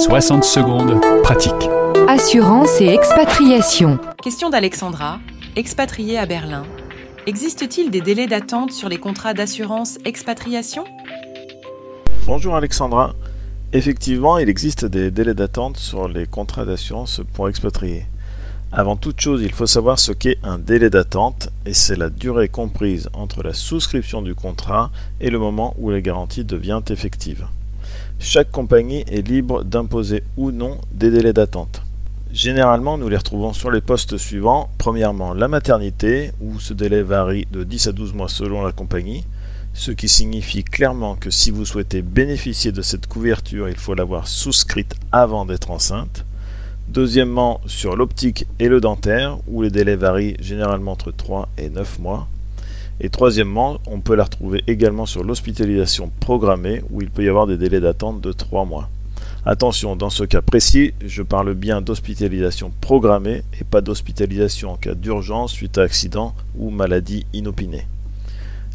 60 secondes, pratique. Assurance et expatriation. Question d'Alexandra, expatriée à Berlin. Existe-t-il des délais d'attente sur les contrats d'assurance expatriation? Bonjour Alexandra. Effectivement, il existe des délais d'attente sur les contrats d'assurance pour expatriés. Avant toute chose, il faut savoir ce qu'est un délai d'attente et c'est la durée comprise entre la souscription du contrat et le moment où la garantie devient effective. Chaque compagnie est libre d'imposer ou non des délais d'attente. Généralement, nous les retrouvons sur les postes suivants. Premièrement, la maternité, où ce délai varie de 10 à 12 mois selon la compagnie, ce qui signifie clairement que si vous souhaitez bénéficier de cette couverture, il faut l'avoir souscrite avant d'être enceinte. Deuxièmement, sur l'optique et le dentaire, où les délais varient généralement entre 3 et 9 mois. Et troisièmement, on peut la retrouver également sur l'hospitalisation programmée, où il peut y avoir des délais d'attente de 3 mois. Attention, dans ce cas précis, je parle bien d'hospitalisation programmée et pas d'hospitalisation en cas d'urgence suite à accident ou maladie inopinée.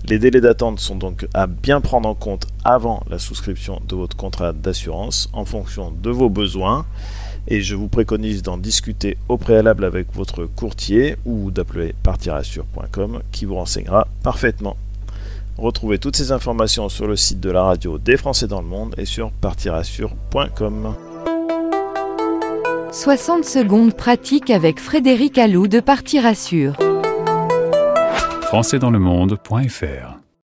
Les délais d'attente sont donc à bien prendre en compte avant la souscription de votre contrat d'assurance en fonction de vos besoins et je vous préconise d'en discuter au préalable avec votre courtier ou d'appeler partirassure.com qui vous renseignera parfaitement. Retrouvez toutes ces informations sur le site de la radio des Français dans le monde et sur partirassure.com. 60 secondes pratique avec Frédéric Allou de Partirassure. Françaisdanslemonde.fr